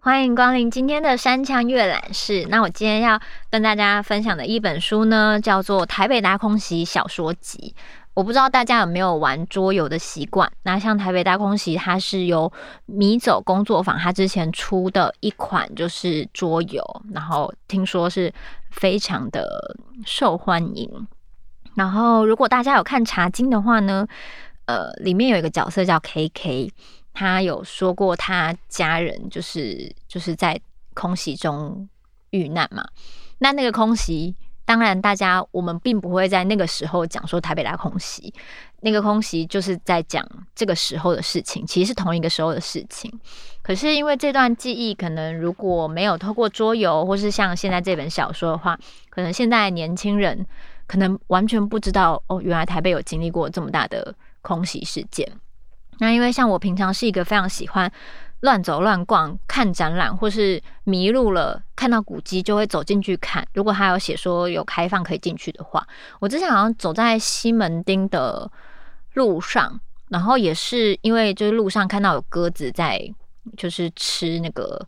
欢迎光临今天的山羌阅览室。那我今天要跟大家分享的一本书呢，叫做《台北大空袭小说集》。我不知道大家有没有玩桌游的习惯。那像《台北大空袭》，它是由迷走工作坊它之前出的一款就是桌游，然后听说是非常的受欢迎。然后如果大家有看《茶经》的话呢，呃，里面有一个角色叫 KK。他有说过，他家人就是就是在空袭中遇难嘛。那那个空袭，当然大家我们并不会在那个时候讲说台北大空袭，那个空袭就是在讲这个时候的事情，其实是同一个时候的事情。可是因为这段记忆，可能如果没有透过桌游，或是像现在这本小说的话，可能现在年轻人可能完全不知道哦，原来台北有经历过这么大的空袭事件。那因为像我平常是一个非常喜欢乱走乱逛、看展览，或是迷路了看到古迹就会走进去看。如果还有写说有开放可以进去的话，我之前好像走在西门町的路上，然后也是因为就是路上看到有鸽子在就是吃那个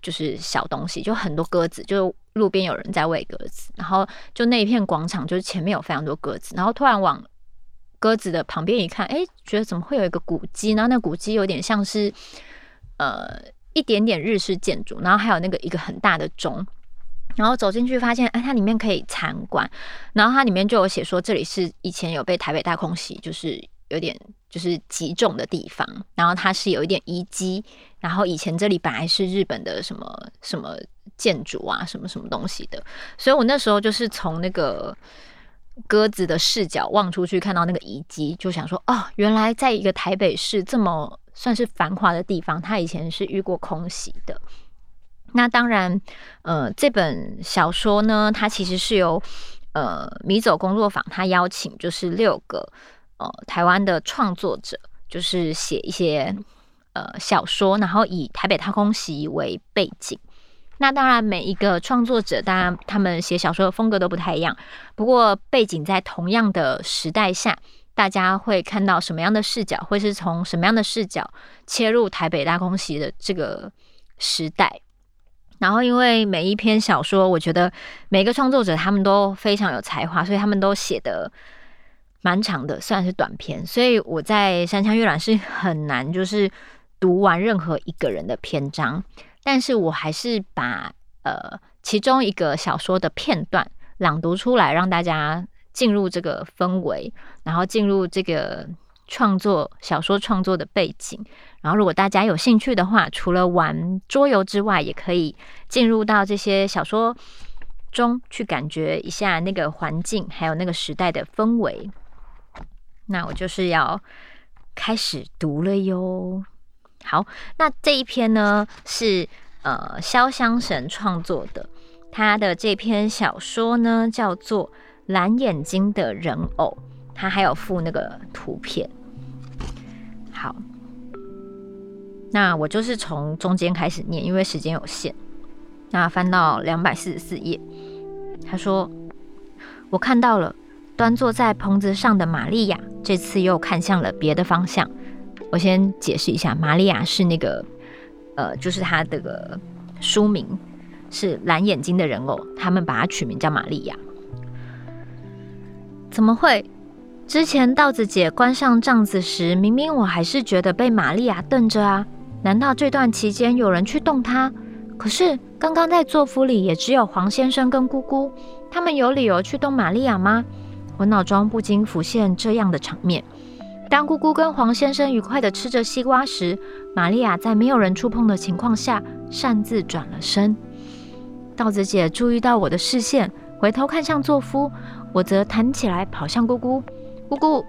就是小东西，就很多鸽子，就路边有人在喂鸽子，然后就那一片广场就是前面有非常多鸽子，然后突然往。鸽子的旁边一看，哎，觉得怎么会有一个古迹？然后那古迹有点像是，呃，一点点日式建筑，然后还有那个一个很大的钟。然后走进去发现，哎，它里面可以参观。然后它里面就有写说，这里是以前有被台北大空袭，就是有点就是击中的地方。然后它是有一点遗迹。然后以前这里本来是日本的什么什么建筑啊，什么什么东西的。所以我那时候就是从那个。鸽子的视角望出去，看到那个遗迹，就想说：哦，原来在一个台北市这么算是繁华的地方，它以前是遇过空袭的。那当然，呃，这本小说呢，它其实是由呃迷走工作坊，他邀请就是六个呃台湾的创作者，就是写一些呃小说，然后以台北大空袭为背景。那当然，每一个创作者，当然他们写小说的风格都不太一样。不过，背景在同样的时代下，大家会看到什么样的视角，会是从什么样的视角切入台北大空袭的这个时代。然后，因为每一篇小说，我觉得每个创作者他们都非常有才华，所以他们都写得蛮长的，虽然是短篇。所以我在山羌阅览室 很难就是读完任何一个人的篇章。但是我还是把呃其中一个小说的片段朗读出来，让大家进入这个氛围，然后进入这个创作小说创作的背景。然后，如果大家有兴趣的话，除了玩桌游之外，也可以进入到这些小说中去感觉一下那个环境，还有那个时代的氛围。那我就是要开始读了哟。好，那这一篇呢是呃潇湘神创作的，他的这篇小说呢叫做《蓝眼睛的人偶》，他还有附那个图片。好，那我就是从中间开始念，因为时间有限。那翻到两百四十四页，他说：“我看到了端坐在棚子上的玛利亚，这次又看向了别的方向。”我先解释一下，玛利亚是那个，呃，就是他的个书名是蓝眼睛的人偶，他们把它取名叫玛利亚。怎么会？之前稻子姐关上帐子时，明明我还是觉得被玛利亚瞪着啊。难道这段期间有人去动她？可是刚刚在座府里也只有黄先生跟姑姑，他们有理由去动玛利亚吗？我脑中不禁浮现这样的场面。当姑姑跟黄先生愉快地吃着西瓜时，玛利亚在没有人触碰的情况下擅自转了身。稻子姐注意到我的视线，回头看向作夫，我则弹起来跑向姑姑。姑姑，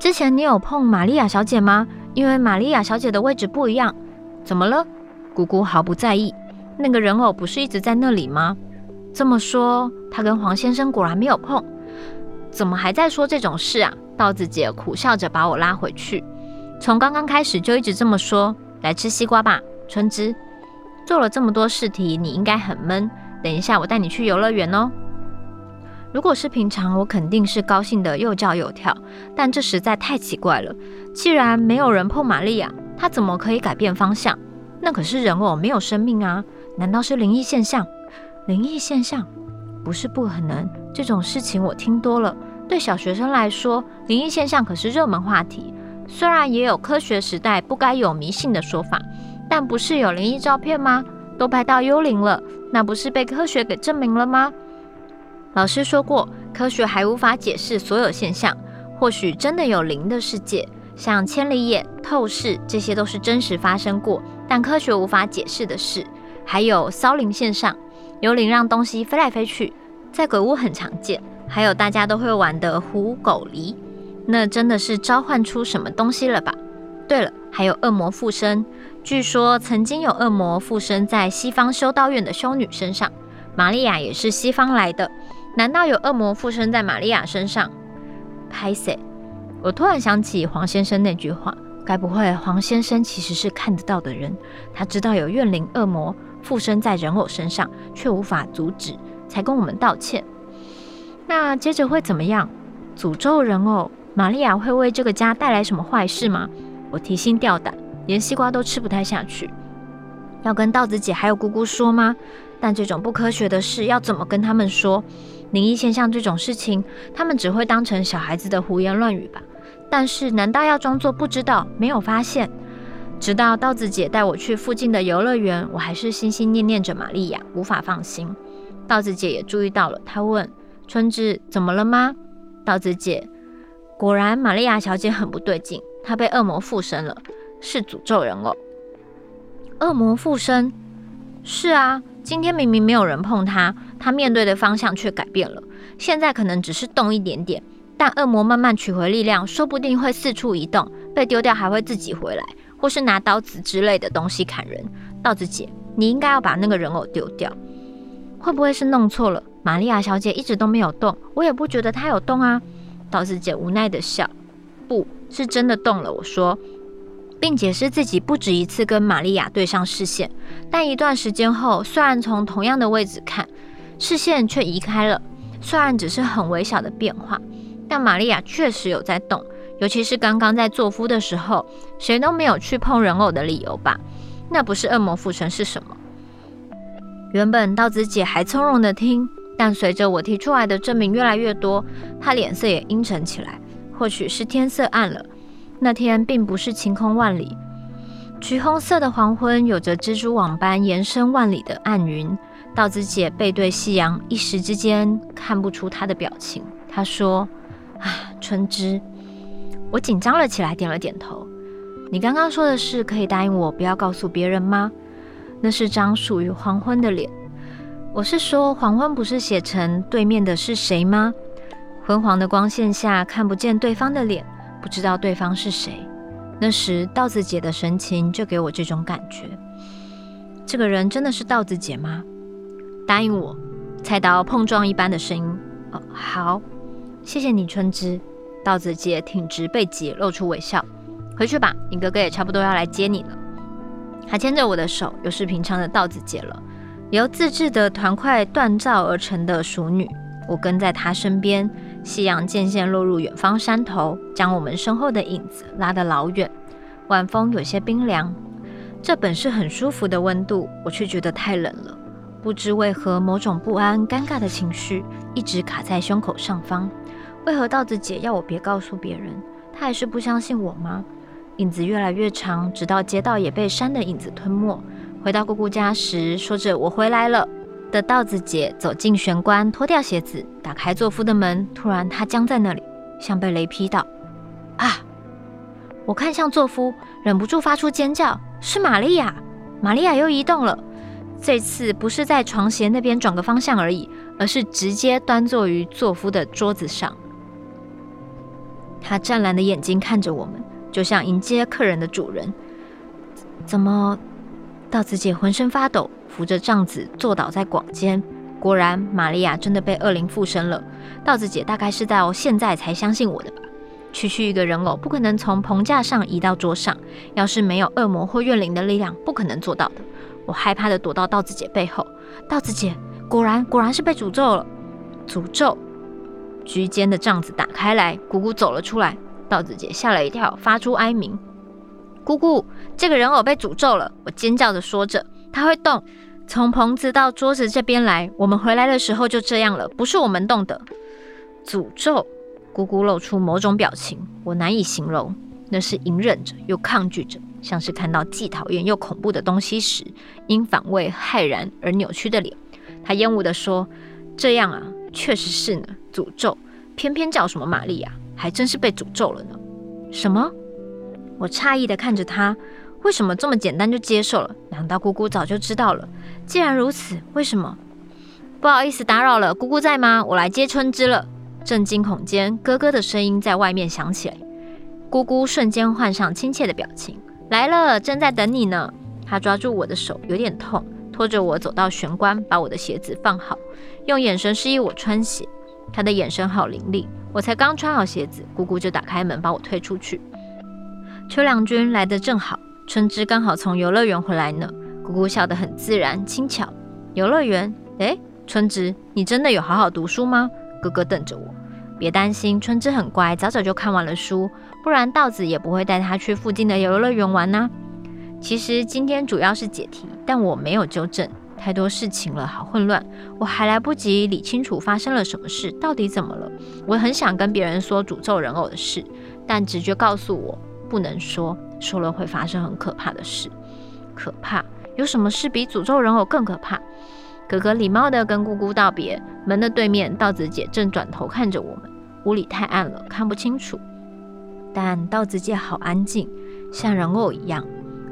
之前你有碰玛利亚小姐吗？因为玛利亚小姐的位置不一样。怎么了？姑姑毫不在意。那个人偶不是一直在那里吗？这么说，她跟黄先生果然没有碰。怎么还在说这种事啊？稻子姐苦笑着把我拉回去。从刚刚开始就一直这么说。来吃西瓜吧，春枝。做了这么多试题，你应该很闷。等一下我带你去游乐园哦。如果是平常，我肯定是高兴的又叫又跳，但这实在太奇怪了。既然没有人碰玛利亚，她怎么可以改变方向？那可是人偶，没有生命啊！难道是灵异现象？灵异现象不是不可能，这种事情我听多了。对小学生来说，灵异现象可是热门话题。虽然也有科学时代不该有迷信的说法，但不是有灵异照片吗？都拍到幽灵了，那不是被科学给证明了吗？老师说过，科学还无法解释所有现象。或许真的有灵的世界，像千里眼、透视，这些都是真实发生过，但科学无法解释的事。还有骚灵现象，幽灵让东西飞来飞去，在鬼屋很常见。还有大家都会玩的狐狗狸，那真的是召唤出什么东西了吧？对了，还有恶魔附身，据说曾经有恶魔附身在西方修道院的修女身上，玛利亚也是西方来的。难道有恶魔附身在玛利亚身上？拍谢，我突然想起黄先生那句话，该不会黄先生其实是看得到的人？他知道有怨灵恶魔附身在人偶身上，却无法阻止，才跟我们道歉。那接着会怎么样？诅咒人偶，玛利亚会为这个家带来什么坏事吗？我提心吊胆，连西瓜都吃不太下去。要跟道子姐还有姑姑说吗？但这种不科学的事要怎么跟他们说？灵异现象这种事情，他们只会当成小孩子的胡言乱语吧。但是，难道要装作不知道、没有发现？直到道子姐带我去附近的游乐园，我还是心心念念着玛利亚，无法放心。道子姐也注意到了，她问：“春枝，怎么了吗？”道子姐：“果然，玛利亚小姐很不对劲，她被恶魔附身了，是诅咒人偶。”恶魔附身？是啊。今天明明没有人碰她，他面对的方向却改变了。现在可能只是动一点点，但恶魔慢慢取回力量，说不定会四处移动，被丢掉还会自己回来，或是拿刀子之类的东西砍人。道子姐，你应该要把那个人偶丢掉。会不会是弄错了？玛利亚小姐一直都没有动，我也不觉得她有动啊。道子姐无奈地笑，不是真的动了。我说。并解释自己不止一次跟玛利亚对上视线，但一段时间后，虽然从同样的位置看，视线却移开了。虽然只是很微小的变化，但玛利亚确实有在动，尤其是刚刚在做夫的时候，谁都没有去碰人偶的理由吧？那不是恶魔附身是什么？原本道子姐还从容的听，但随着我提出来的证明越来越多，她脸色也阴沉起来。或许是天色暗了。那天并不是晴空万里，橘红色的黄昏有着蜘蛛网般延伸万里的暗云。道子姐背对夕阳，一时之间看不出她的表情。她说：“啊，春枝。”我紧张了起来，点了点头。你刚刚说的是可以答应我不要告诉别人吗？那是张属于黄昏的脸。我是说，黄昏不是写成对面的是谁吗？昏黄的光线下看不见对方的脸。不知道对方是谁，那时道子姐的神情就给我这种感觉。这个人真的是道子姐吗？答应我，菜刀碰撞一般的声音。哦，好，谢谢你，春枝。稻子姐挺直背脊，露出微笑。回去吧，你哥哥也差不多要来接你了。还牵着我的手，又是平常的稻子姐了，由自制的团块锻造而成的熟女。我跟在她身边。夕阳渐渐落入远方山头，将我们身后的影子拉得老远。晚风有些冰凉，这本是很舒服的温度，我却觉得太冷了。不知为何，某种不安、尴尬的情绪一直卡在胸口上方。为何道子姐要我别告诉别人？她还是不相信我吗？影子越来越长，直到街道也被山的影子吞没。回到姑姑家时，说着我回来了。的道子姐走进玄关，脱掉鞋子，打开做夫的门。突然，她僵在那里，像被雷劈到。啊！我看向做夫，忍不住发出尖叫。是玛利亚！玛利亚又移动了。这次不是在床斜那边转个方向而已，而是直接端坐于做夫的桌子上。他湛蓝的眼睛看着我们，就像迎接客人的主人。怎么？道子姐浑身发抖。扶着帐子坐倒在广间，果然玛利亚真的被恶灵附身了。道子姐大概是到现在才相信我的吧？区区一个人偶不可能从棚架上移到桌上，要是没有恶魔或怨灵的力量，不可能做到的。我害怕的躲到道子姐背后。道子姐，果然果然是被诅咒了。诅咒！居间的帐子打开来，姑姑走了出来。道子姐吓了一跳，发出哀鸣：“姑姑，这个人偶被诅咒了！”我尖叫着说着：“它会动，从棚子到桌子这边来。我们回来的时候就这样了，不是我们动的。”诅咒！姑姑露出某种表情，我难以形容，那是隐忍着又抗拒着，像是看到既讨厌又恐怖的东西时，因反胃骇然而扭曲的脸。她厌恶地说：“这样啊，确实是呢。诅咒，偏偏叫什么玛丽亚，还真是被诅咒了呢。”什么？我诧异地看着她，为什么这么简单就接受了？难道姑姑早就知道了？既然如此，为什么？不好意思打扰了，姑姑在吗？我来接春枝了。正惊恐间，哥哥的声音在外面响起来。姑姑瞬间换上亲切的表情，来了，正在等你呢。她抓住我的手，有点痛，拖着我走到玄关，把我的鞋子放好，用眼神示意我穿鞋。她的眼神好凌厉，我才刚穿好鞋子，姑姑就打开门把我推出去。秋良君来得正好，春枝刚好从游乐园回来呢。姑姑笑得很自然轻巧。游乐园？诶，春枝，你真的有好好读书吗？哥哥瞪着我，别担心，春枝很乖，早早就看完了书，不然道子也不会带她去附近的游乐园玩呢。其实今天主要是解题，但我没有纠正，太多事情了，好混乱，我还来不及理清楚发生了什么事，到底怎么了。我很想跟别人说诅咒人偶的事，但直觉告诉我不能说，说了会发生很可怕的事。可怕？有什么事比诅咒人偶更可怕？哥哥礼貌地跟姑姑道别，门的对面，道子姐正转头看着我们。屋里太暗了，看不清楚。但道子姐好安静，像人偶一样。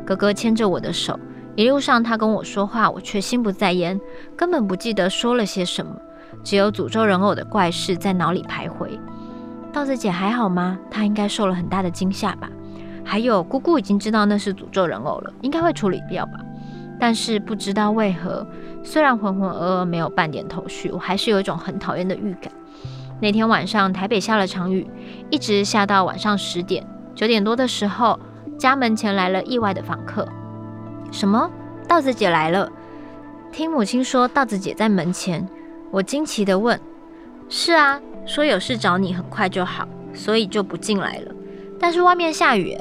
哥哥牵着我的手，一路上他跟我说话，我却心不在焉，根本不记得说了些什么，只有诅咒人偶的怪事在脑里徘徊。道子姐还好吗？她应该受了很大的惊吓吧？还有，姑姑已经知道那是诅咒人偶了，应该会处理掉吧？但是不知道为何，虽然浑浑噩噩没有半点头绪，我还是有一种很讨厌的预感。那天晚上台北下了场雨，一直下到晚上十点，九点多的时候，家门前来了意外的访客。什么？道子姐来了？听母亲说道子姐在门前，我惊奇地问：“是啊，说有事找你，很快就好，所以就不进来了。但是外面下雨。”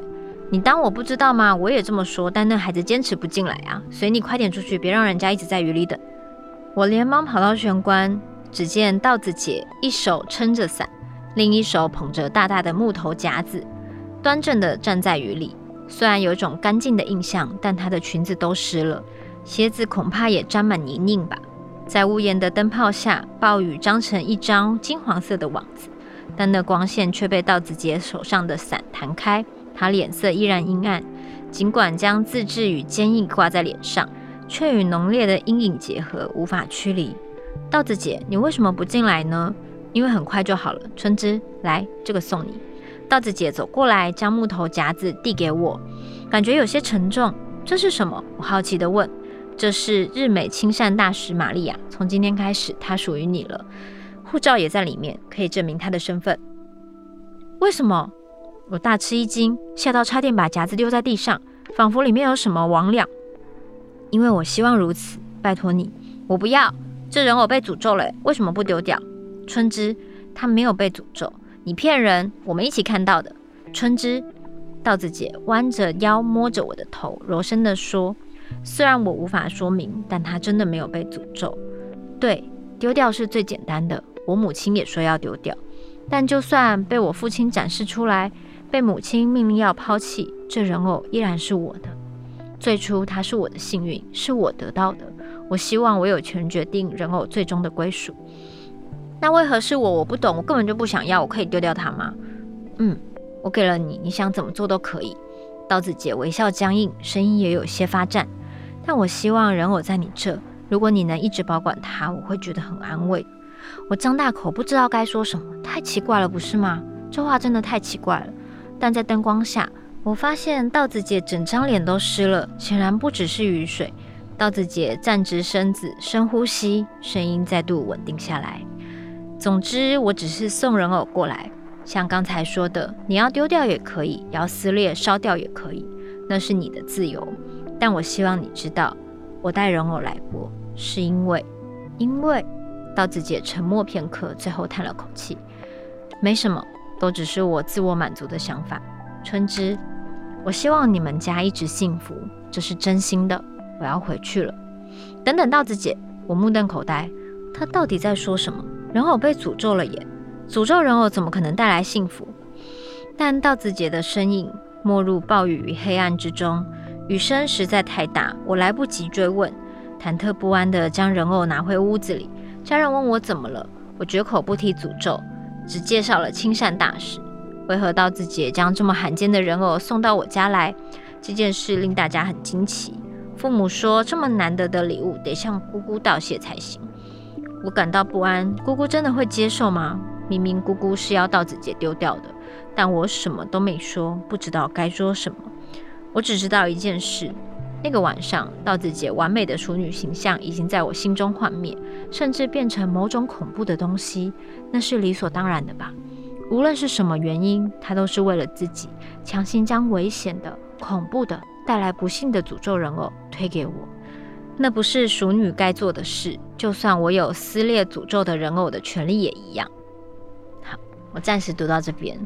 你当我不知道吗？我也这么说，但那孩子坚持不进来啊，所以你快点出去，别让人家一直在雨里等。我连忙跑到玄关，只见道子姐一手撑着伞，另一手捧着大大的木头夹子，端正地站在雨里。虽然有种干净的印象，但她的裙子都湿了，鞋子恐怕也沾满泥泞吧。在屋檐的灯泡下，暴雨张成一张金黄色的网子，但那光线却被道子姐手上的伞弹开。他脸色依然阴暗，尽管将自制与坚毅挂在脸上，却与浓烈的阴影结合，无法驱离。道子姐，你为什么不进来呢？因为很快就好了。春枝，来，这个送你。道子姐走过来，将木头夹子递给我，感觉有些沉重。这是什么？我好奇地问。这是日美亲善大使玛利亚，从今天开始，她属于你了。护照也在里面，可以证明她的身份。为什么？我大吃一惊，吓到差点把夹子丢在地上，仿佛里面有什么魍魉。因为我希望如此，拜托你，我不要。这人偶被诅咒了，为什么不丢掉？春枝，他没有被诅咒，你骗人。我们一起看到的。春枝，道子姐弯着腰摸着我的头，柔声地说：“虽然我无法说明，但他真的没有被诅咒。对，丢掉是最简单的。我母亲也说要丢掉，但就算被我父亲展示出来。”被母亲命令要抛弃，这人偶依然是我的。最初，它是我的幸运，是我得到的。我希望我有权决定人偶最终的归属。那为何是我？我不懂，我根本就不想要。我可以丢掉它吗？嗯，我给了你，你想怎么做都可以。刀子姐微笑僵硬，声音也有些发颤。但我希望人偶在你这，如果你能一直保管它，我会觉得很安慰。我张大口，不知道该说什么，太奇怪了，不是吗？这话真的太奇怪了。但在灯光下，我发现稻子姐整张脸都湿了，显然不只是雨水。稻子姐站直身子，深呼吸，声音再度稳定下来。总之，我只是送人偶过来，像刚才说的，你要丢掉也可以，要撕裂烧掉也可以，那是你的自由。但我希望你知道，我带人偶来过，是因为因为稻子姐沉默片刻，最后叹了口气：“没什么，都只是我自我满足的想法。”春枝，我希望你们家一直幸福，这是真心的。我要回去了。等等，道子姐，我目瞪口呆，她到底在说什么？人偶被诅咒了耶！诅咒人偶怎么可能带来幸福？但道子姐的身影没入暴雨与黑暗之中，雨声实在太大，我来不及追问，忐忑不安地将人偶拿回屋子里。家人问我怎么了，我绝口不提诅咒，只介绍了亲善大使。为何道子姐将这么罕见的人偶送到我家来？这件事令大家很惊奇。父母说，这么难得的礼物得向姑姑道谢才行。我感到不安，姑姑真的会接受吗？明明姑姑是要道子姐丢掉的，但我什么都没说，不知道该说什么。我只知道一件事：那个晚上，道子姐完美的处女形象已经在我心中幻灭，甚至变成某种恐怖的东西。那是理所当然的吧？无论是什么原因，他都是为了自己，强行将危险的、恐怖的、带来不幸的诅咒人偶推给我。那不是熟女该做的事，就算我有撕裂诅咒的人偶的权利也一样。好，我暂时读到这边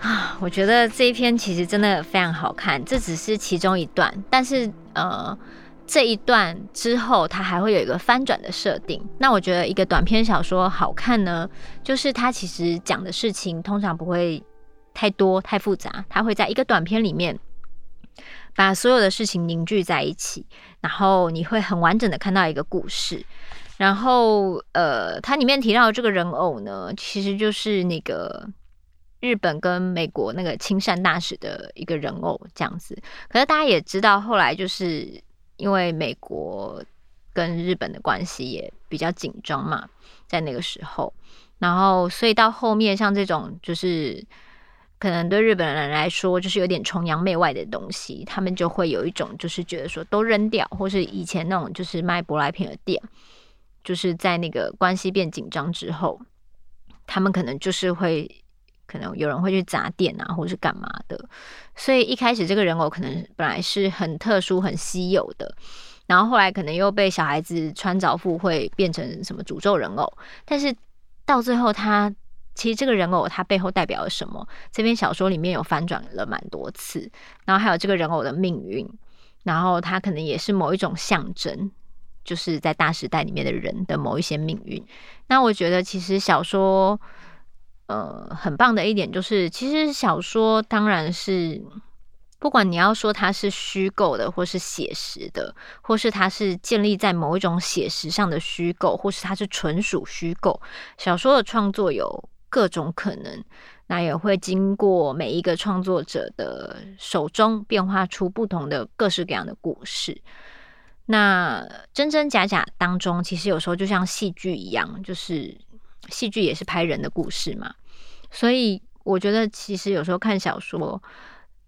啊，我觉得这一篇其实真的非常好看，这只是其中一段，但是呃，这一段之后它还会有一个翻转的设定。那我觉得一个短篇小说好看呢，就是它其实讲的事情通常不会太多太复杂，它会在一个短篇里面。把所有的事情凝聚在一起，然后你会很完整的看到一个故事。然后，呃，它里面提到的这个人偶呢，其实就是那个日本跟美国那个亲善大使的一个人偶这样子。可是大家也知道，后来就是因为美国跟日本的关系也比较紧张嘛，在那个时候，然后所以到后面像这种就是。可能对日本人来说，就是有点崇洋媚外的东西，他们就会有一种就是觉得说都扔掉，或是以前那种就是卖舶来品的店，就是在那个关系变紧张之后，他们可能就是会，可能有人会去砸店啊，或是干嘛的。所以一开始这个人偶可能本来是很特殊、很稀有的，然后后来可能又被小孩子穿凿附会，变成什么诅咒人偶，但是到最后他。其实这个人偶它背后代表了什么？这篇小说里面有翻转了蛮多次，然后还有这个人偶的命运，然后他可能也是某一种象征，就是在大时代里面的人的某一些命运。那我觉得其实小说，呃，很棒的一点就是，其实小说当然是不管你要说它是虚构的，或是写实的，或是它是建立在某一种写实上的虚构，或是它是纯属虚构，小说的创作有。各种可能，那也会经过每一个创作者的手中，变化出不同的各式各样的故事。那真真假假当中，其实有时候就像戏剧一样，就是戏剧也是拍人的故事嘛。所以我觉得，其实有时候看小说，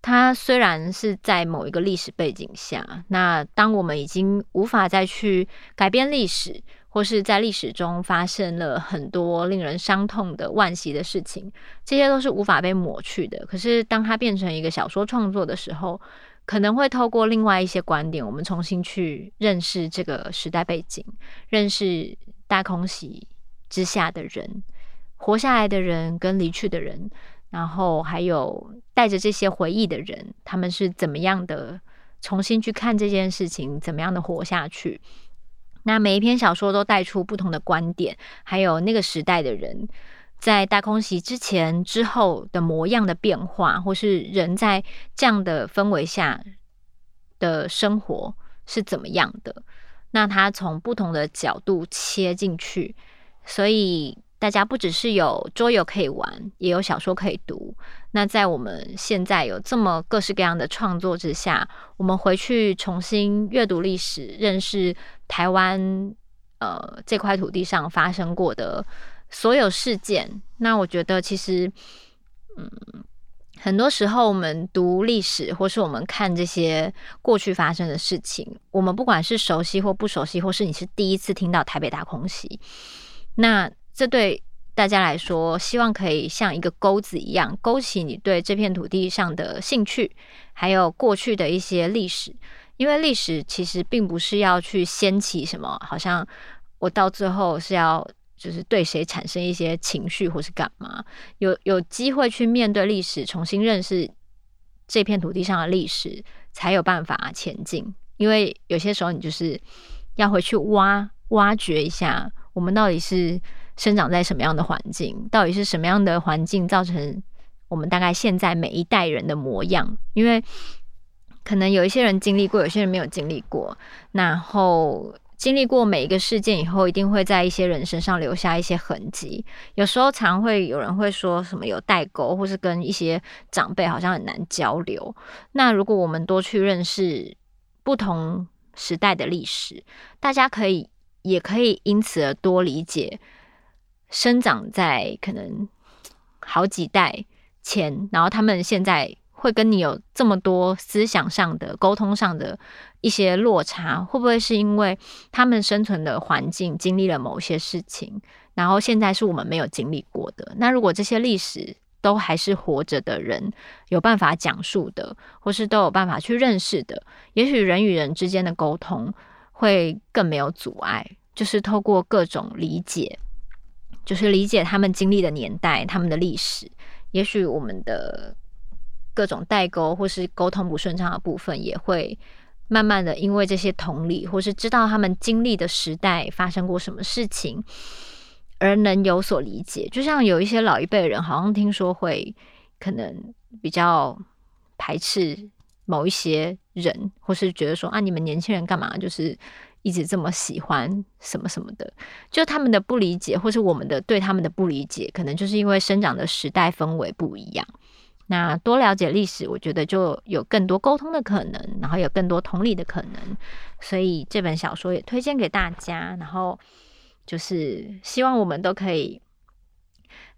它虽然是在某一个历史背景下，那当我们已经无法再去改变历史。或是在历史中发生了很多令人伤痛的惋惜的事情，这些都是无法被抹去的。可是，当它变成一个小说创作的时候，可能会透过另外一些观点，我们重新去认识这个时代背景，认识大空袭之下的人，活下来的人跟离去的人，然后还有带着这些回忆的人，他们是怎么样的重新去看这件事情，怎么样的活下去。那每一篇小说都带出不同的观点，还有那个时代的人在大空袭之前、之后的模样的变化，或是人在这样的氛围下的生活是怎么样的。那他从不同的角度切进去，所以。大家不只是有桌游可以玩，也有小说可以读。那在我们现在有这么各式各样的创作之下，我们回去重新阅读历史，认识台湾呃这块土地上发生过的所有事件。那我觉得其实，嗯，很多时候我们读历史，或是我们看这些过去发生的事情，我们不管是熟悉或不熟悉，或是你是第一次听到台北大空袭，那。这对大家来说，希望可以像一个钩子一样，勾起你对这片土地上的兴趣，还有过去的一些历史。因为历史其实并不是要去掀起什么，好像我到最后是要就是对谁产生一些情绪，或是干嘛？有有机会去面对历史，重新认识这片土地上的历史，才有办法前进。因为有些时候，你就是要回去挖挖掘一下，我们到底是生长在什么样的环境，到底是什么样的环境造成我们大概现在每一代人的模样？因为可能有一些人经历过，有些人没有经历过。然后经历过每一个事件以后，一定会在一些人身上留下一些痕迹。有时候常会有人会说什么有代沟，或是跟一些长辈好像很难交流。那如果我们多去认识不同时代的历史，大家可以也可以因此而多理解生长在可能好几代前，然后他们现在会跟你有这么多思想上的沟通上的一些落差，会不会是因为他们生存的环境经历了某些事情，然后现在是我们没有经历过的？那如果这些历史都还是活着的人，有办法讲述的，或是都有办法去认识的，也许人与人之间的沟通会更没有阻碍。就是透过各种理解，就是理解他们经历的年代、他们的历史，也许我们的各种代沟或是沟通不顺畅的部分，也会慢慢的因为这些同理，或是知道他们经历的时代发生过什么事情。而能有所理解，就像有一些老一辈人，好像听说会可能比较排斥某一些人，或是觉得说啊，你们年轻人干嘛就是一直这么喜欢什么什么的，就他们的不理解，或是我们的对他们的不理解，可能就是因为生长的时代氛围不一样。那多了解历史，我觉得就有更多沟通的可能，然后有更多同理的可能，所以这本小说也推荐给大家，然后。就是希望我们都可以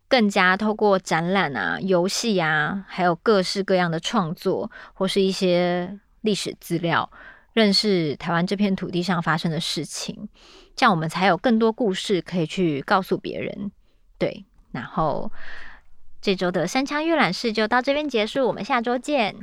更加透过展览啊、游戏啊，还有各式各样的创作，或是一些历史资料，认识台湾这片土地上发生的事情，这样我们才有更多故事可以去告诉别人。对，然后这周的山枪阅览室就到这边结束，我们下周见。